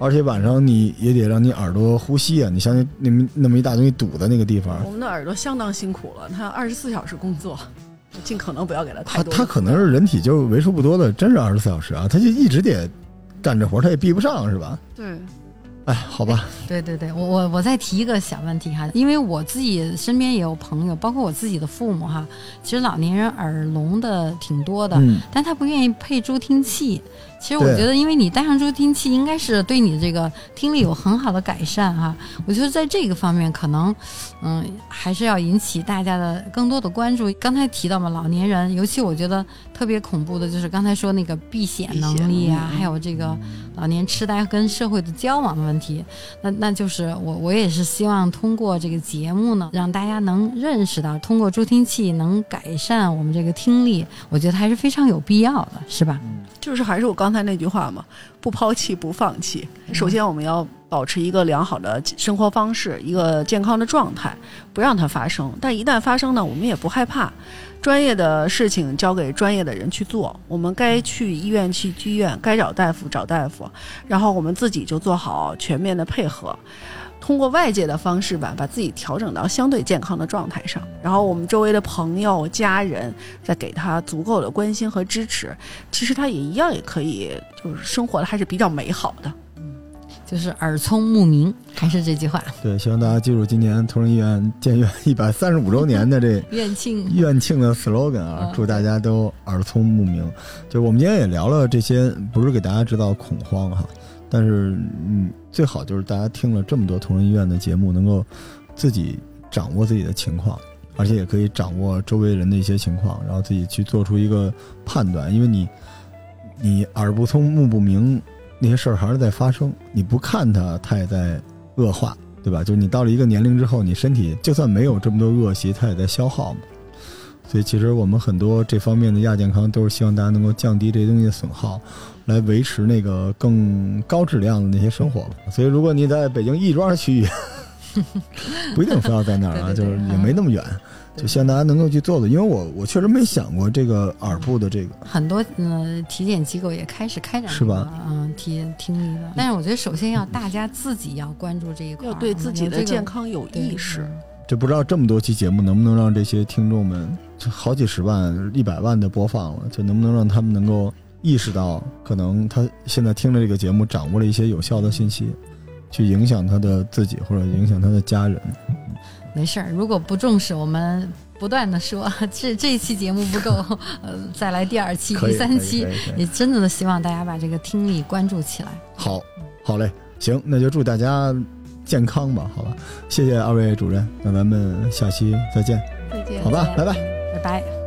而且晚上你也得让你耳朵呼吸啊！你像那么那么一大东西堵在那个地方，我们的耳朵相当辛苦了，它二十四小时工作，尽可能不要给它太多。它它可能是人体就为数不多的，真是二十四小时啊！它就一直得干着活，它也闭不上，是吧？对。哎，好吧。对对对，我我我再提一个小问题哈，因为我自己身边也有朋友，包括我自己的父母哈，其实老年人耳聋的挺多的，但他不愿意配助听器。其实我觉得，因为你戴上助听器，应该是对你这个听力有很好的改善哈。我觉得在这个方面，可能嗯，还是要引起大家的更多的关注。刚才提到嘛，老年人，尤其我觉得特别恐怖的就是刚才说那个避险能力啊，还有这个老年痴呆跟社会的交往的问题。那那就是我我也是希望通过这个节目呢，让大家能认识到，通过助听器能改善我们这个听力，我觉得还是非常有必要的，是吧？就是还是我刚才那句话嘛，不抛弃不放弃。首先我们要保持一个良好的生活方式，一个健康的状态，不让它发生。但一旦发生呢，我们也不害怕，专业的事情交给专业的人去做。我们该去医院去医院，该找大夫找大夫，然后我们自己就做好全面的配合。通过外界的方式吧，把自己调整到相对健康的状态上，然后我们周围的朋友、家人再给他足够的关心和支持，其实他也一样也可以，就是生活的还是比较美好的。嗯，就是耳聪目明，还是这句话。对，希望大家记住今年同仁医院建院 一百三十五周年的这 院庆院庆的 slogan 啊，祝大家都耳聪目明。就我们今天也聊了这些，不是给大家制造恐慌哈。但是，嗯，最好就是大家听了这么多同仁医院的节目，能够自己掌握自己的情况，而且也可以掌握周围人的一些情况，然后自己去做出一个判断。因为你，你耳不聪目不明，那些事儿还是在发生。你不看它，它也在恶化，对吧？就是你到了一个年龄之后，你身体就算没有这么多恶习，它也在消耗嘛。所以，其实我们很多这方面的亚健康，都是希望大家能够降低这些东西的损耗。来维持那个更高质量的那些生活吧。所以，如果你在北京亦庄区域，不一定非要在那儿啊，就是也没那么远，就希望大家能够去做做。因为我我确实没想过这个耳部的这个。很多呃体检机构也开始开展是吧？嗯，体听力的。但是我觉得首先要大家自己要关注这一块，要对自己的健康有意识。这不知道这么多期节目能不能让这些听众们，就好几十万、一百万的播放了，就能不能让他们能够。意识到可能他现在听了这个节目，掌握了一些有效的信息，去影响他的自己或者影响他的家人。没事儿，如果不重视，我们不断的说，这这一期节目不够，呃，再来第二期、第三期，也真的希望大家把这个听力关注起来。好，好嘞，行，那就祝大家健康吧，好吧，谢谢二位主任，那咱们下期再见，再见，好吧，拜拜，拜拜。